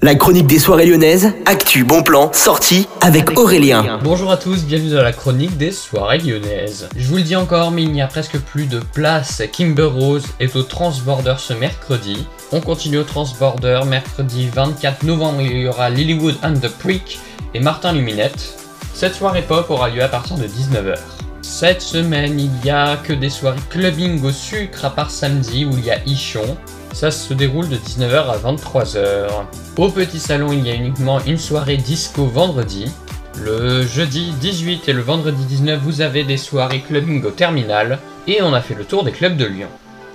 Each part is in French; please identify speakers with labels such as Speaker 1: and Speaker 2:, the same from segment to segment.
Speaker 1: La chronique des soirées lyonnaises, actu, bon plan, sortie avec Aurélien.
Speaker 2: Bonjour à tous, bienvenue dans la chronique des soirées lyonnaises. Je vous le dis encore, mais il n'y a presque plus de place. Kimber Rose est au Transborder ce mercredi. On continue au Transborder, mercredi 24 novembre, il y aura Lilywood and the Prick et Martin Luminette. Cette soirée pop aura lieu à partir de 19h. Cette semaine, il n'y a que des soirées clubbing au sucre à part samedi où il y a Ichon. Ça se déroule de 19h à 23h. Au petit salon, il y a uniquement une soirée disco vendredi. Le jeudi 18 et le vendredi 19, vous avez des soirées clubbing au terminal. Et on a fait le tour des clubs de Lyon.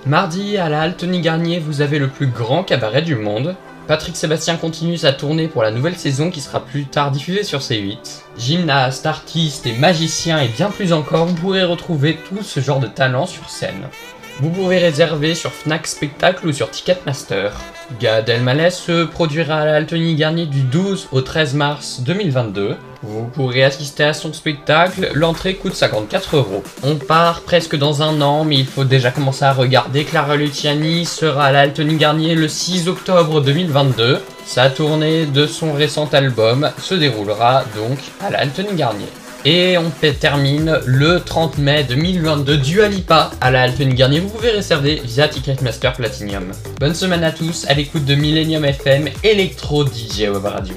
Speaker 2: Mardi, à la Altony Garnier, vous avez le plus grand cabaret du monde. Patrick Sébastien continue sa tournée pour la nouvelle saison qui sera plus tard diffusée sur C8. Gymnastes, artistes et magiciens et bien plus encore, vous pourrez retrouver tout ce genre de talent sur scène. Vous pouvez réserver sur Fnac Spectacle ou sur Ticketmaster. Gad Elmaleh se produira à l'Altony Garnier du 12 au 13 mars 2022. Vous pourrez assister à son spectacle, l'entrée coûte 54 euros. On part presque dans un an, mais il faut déjà commencer à regarder. Clara Luciani sera à l'Altony Garnier le 6 octobre 2022. Sa tournée de son récent album se déroulera donc à l'Altony Garnier. Et on termine le 30 mai 2022 du Alipa à la Altony Garnier. Vous pouvez réserver via Ticketmaster Platinum. Bonne semaine à tous à l'écoute de Millennium FM Electro DJ Web Radio.